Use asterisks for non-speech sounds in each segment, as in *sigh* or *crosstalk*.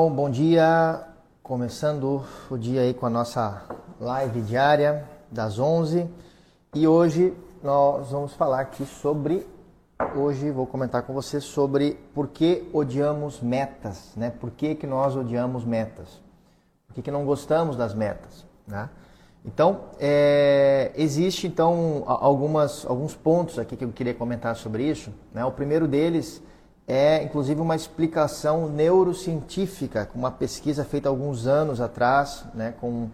Bom, bom dia, começando o dia aí com a nossa live diária das 11 e hoje nós vamos falar aqui sobre hoje vou comentar com você sobre por que odiamos metas, né? Por que, que nós odiamos metas? Por que, que não gostamos das metas, né? Então, é, existe então algumas, alguns pontos aqui que eu queria comentar sobre isso. Né? O primeiro deles é inclusive uma explicação neurocientífica, com uma pesquisa feita alguns anos atrás, né, com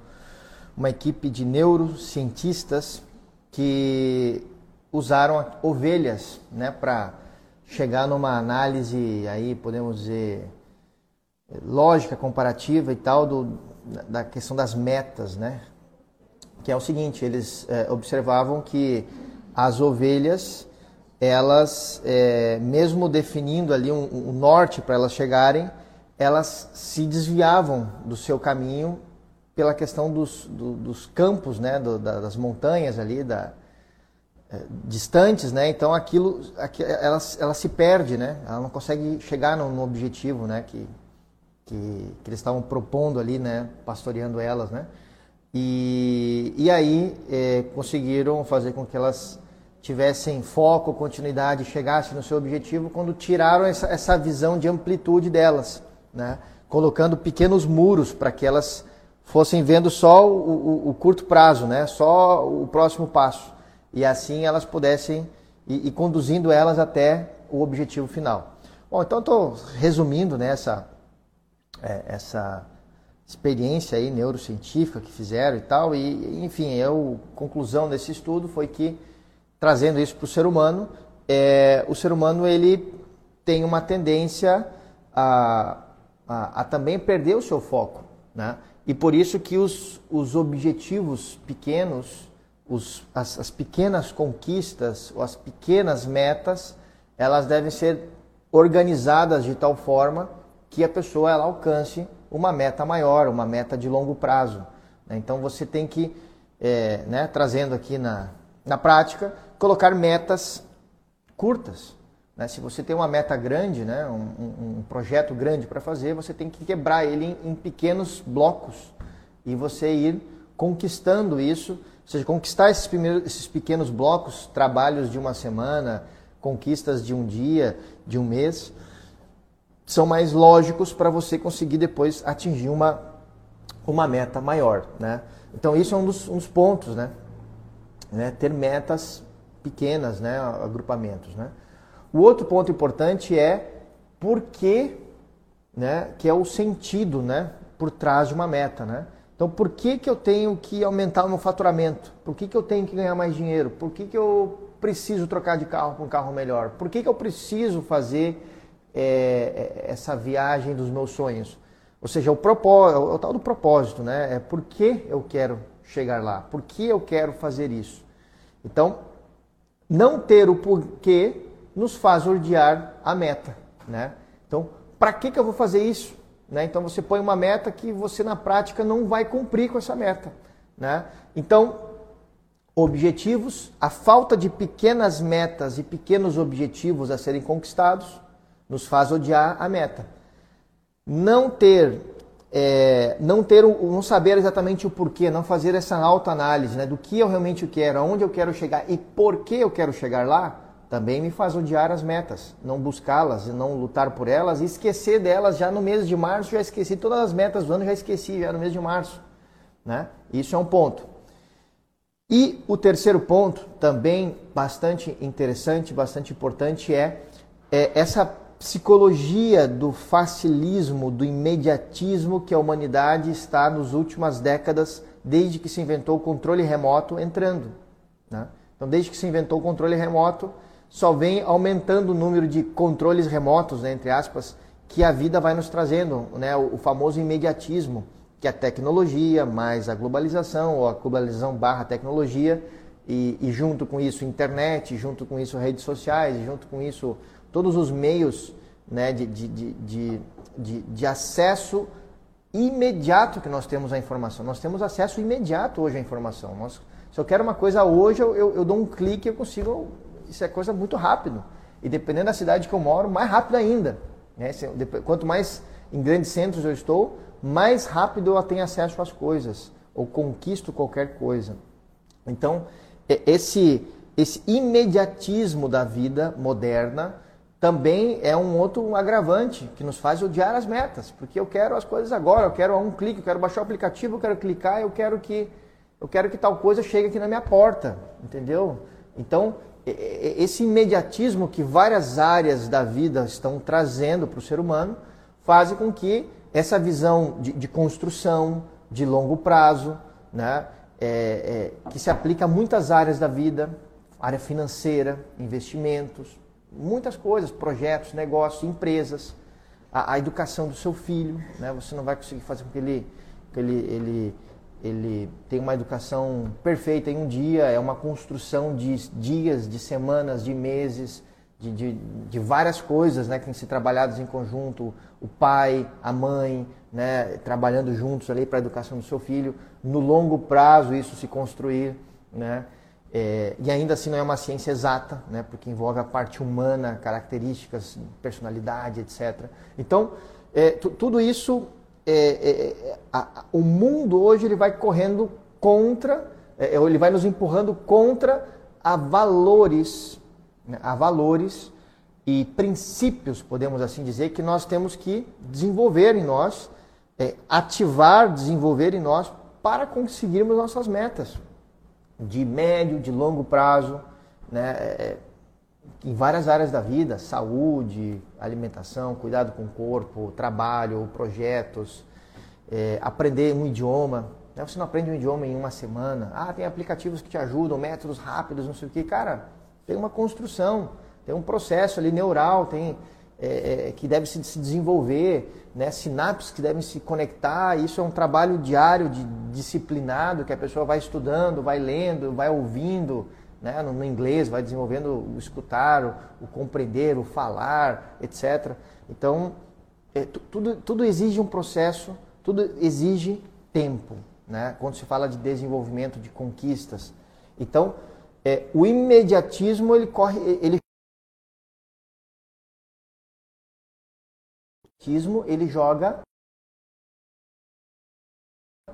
uma equipe de neurocientistas que usaram ovelhas né, para chegar numa análise aí podemos dizer lógica comparativa e tal do, da questão das metas, né? Que é o seguinte, eles é, observavam que as ovelhas elas, é, mesmo definindo ali um, um norte para elas chegarem, elas se desviavam do seu caminho pela questão dos, do, dos campos, né, do, das montanhas ali, da, é, distantes, né? Então aquilo, aquilo ela, ela se perde, né? Ela não consegue chegar no, no objetivo, né? Que, que, que, eles estavam propondo ali, né? Pastoreando elas, né? E, e aí é, conseguiram fazer com que elas tivessem foco, continuidade, chegassem no seu objetivo, quando tiraram essa, essa visão de amplitude delas, né? colocando pequenos muros para que elas fossem vendo só o, o, o, curto prazo, né? só o próximo passo. E assim elas pudessem ir, ir conduzindo elas até o objetivo final. Bom, então estou resumindo né, essa, é, essa experiência aí neurocientífica que fizeram e tal, e enfim, eu, conclusão desse estudo foi que trazendo isso para o ser humano, é, o ser humano ele tem uma tendência a, a, a, também perder o seu foco, né? E por isso que os, os objetivos pequenos, os, as, as pequenas conquistas, ou as pequenas metas, elas devem ser organizadas de tal forma que a pessoa ela alcance uma meta maior, uma meta de longo prazo. Né? Então você tem que, é, né, trazendo aqui na, na prática, colocar metas curtas. Né? Se você tem uma meta grande, né? um, um projeto grande para fazer, você tem que quebrar ele em, em, pequenos blocos e você ir conquistando isso, ou seja, conquistar esses, primeiros, esses pequenos blocos, trabalhos de uma semana, conquistas de um dia, de um mês, são mais lógicos para você conseguir depois atingir uma, uma meta maior. Né? Então, isso é um dos, um dos pontos, né? né? ter metas pequenas, né, agrupamentos, né? O outro ponto importante é por que, né, que é o sentido, né, por trás de uma meta, né? Então, por que, que eu tenho que aumentar o meu faturamento? Por que, que eu tenho que ganhar mais dinheiro? Por que, que eu preciso trocar de carro para um carro melhor? Por que, que eu preciso fazer é, essa viagem dos meus sonhos? Ou seja, o, propósito, o tal do propósito, né? É por que eu quero chegar lá? Por que eu quero fazer isso? Então, não ter o porquê nos faz odiar a meta, né? Então, para que, que eu vou fazer isso? Né? Então, você põe uma meta que você na prática não vai cumprir com essa meta, né? Então, objetivos, a falta de pequenas metas e pequenos objetivos a serem conquistados nos faz odiar a meta. Não ter é, não ter não saber exatamente o porquê, não fazer essa autoanálise né, do que eu realmente quero, aonde eu quero chegar e por que eu quero chegar lá, também me faz odiar as metas, não buscá-las não lutar por elas e esquecer delas já no mês de março, já esqueci todas as metas do ano, já esqueci já no mês de março. Né? Isso é um ponto. E o terceiro ponto, também bastante interessante, bastante importante, é, é essa psicologia do facilismo, do imediatismo que a humanidade está nas últimas décadas, desde que se inventou o controle remoto, entrando. Né? Então, desde que se inventou o controle remoto, só vem aumentando o número de controles remotos, né, entre aspas, que a vida vai nos trazendo, né, o, famoso imediatismo, que é a tecnologia mais a globalização, ou a globalização barra tecnologia, e, e junto com isso internet, junto com isso redes sociais, junto com isso todos os meios né, de, de, de, de, acesso imediato que nós temos à informação. Nós temos acesso imediato hoje à informação. Nós, se eu quero uma coisa hoje, eu, eu, eu dou um clique e eu consigo. Isso é coisa muito rápido. E dependendo da cidade que eu moro, mais rápido ainda. Né? Quanto mais em grandes centros eu estou, mais rápido eu tenho acesso às coisas ou conquisto qualquer coisa. Então, esse, esse imediatismo da vida moderna também é um outro agravante que nos faz odiar as metas, porque eu quero as coisas agora, eu quero um clique, eu quero baixar o aplicativo, eu quero clicar, eu quero que eu quero que tal coisa chegue aqui na minha porta, entendeu? Então, esse imediatismo que várias áreas da vida estão trazendo para o ser humano faz com que essa visão de, de construção de longo prazo, né, é, é, que se aplica a muitas áreas da vida, área financeira, investimentos, muitas coisas, projetos, negócios, empresas, a, a educação do seu filho, né, você não vai conseguir fazer com que ele, que ele, ele ele tem uma educação perfeita em um dia, é uma construção de dias, de semanas, de meses, de, de, de várias coisas né, que têm que ser trabalhadas em conjunto. O pai, a mãe, né, trabalhando juntos ali para a educação do seu filho. No longo prazo, isso se construir. Né? É, e ainda assim não é uma ciência exata, né, porque envolve a parte humana, características, personalidade, etc. Então, é, tudo isso é, é, é, a, o mundo hoje ele vai correndo contra, é, ele vai nos empurrando contra a valores, né, a valores e princípios, podemos assim dizer, que nós temos que desenvolver em nós, ativar, desenvolver em nós para conseguirmos nossas metas de médio, de longo prazo, né? É, em várias áreas da vida, saúde, alimentação, cuidado com o corpo, trabalho, projetos, é, aprender um idioma. Né? Você não aprende um idioma em uma semana. Ah, tem aplicativos que te ajudam, métodos rápidos, não sei o que. Cara, tem uma construção, tem um processo ali neural, tem é, é, que deve se, se desenvolver, né? sinapses que devem se conectar. Isso é um trabalho diário, de, disciplinado, que a pessoa vai estudando, vai lendo, vai ouvindo né, no, no, inglês, vai desenvolvendo o escutar, o, o compreender, o falar, etc. Então, é, tudo, tudo exige um processo, tudo exige tempo, né? quando se fala de desenvolvimento, de conquistas. Então, é, o imediatismo, ele corre, ele ele joga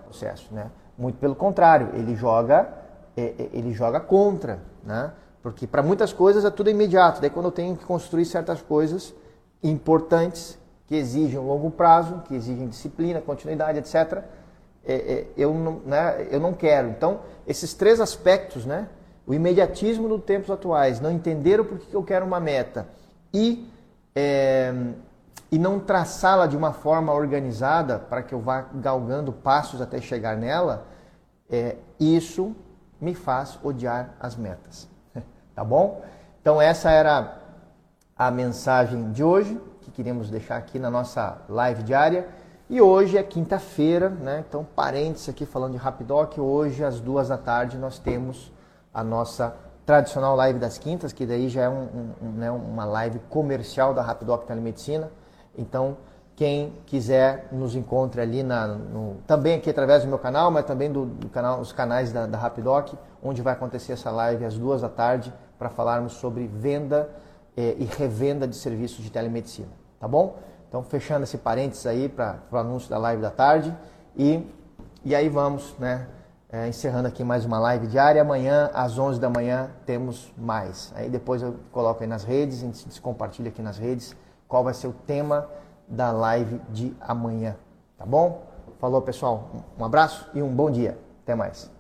processo, né? Muito pelo contrário, ele joga é, é, ele joga contra, né? Porque para muitas coisas é tudo imediato. Daí quando eu tenho que construir certas coisas importantes que exigem um longo prazo, que exigem disciplina, continuidade, etc. É, eu, não, né, eu não quero. Então, esses três aspectos, né? O imediatismo nos tempos atuais, não entender o porquê que eu quero uma meta e, é, e não traçá-la de uma forma organizada para que eu vá galgando passos até chegar nela, é, isso me faz odiar as metas. *laughs* tá bom? Então essa era a mensagem de hoje que queríamos deixar aqui na nossa live diária. E hoje é quinta-feira, né? Então, parênteses aqui falando de Rapidoc, hoje às duas da tarde nós temos a nossa tradicional live das quintas, que daí já é um, um, né, uma live comercial da Rapidoc Telemedicina. Então, quem quiser nos encontre ali na, no, também aqui através do meu canal, mas também do, do canal, os canais da, da Rapidoc, onde vai acontecer essa live às duas da tarde para falarmos sobre venda eh, e revenda de serviços de telemedicina, tá bom? Então fechando esse parênteses aí para o anúncio da live da tarde e, e aí vamos, né? É, encerrando aqui mais uma live diária. Amanhã, às 11 da manhã, temos mais. Aí depois eu coloco aí nas redes, a gente compartilha aqui nas redes qual vai ser o tema da live de amanhã, tá bom? Falou, pessoal. Um abraço e um bom dia. Até mais.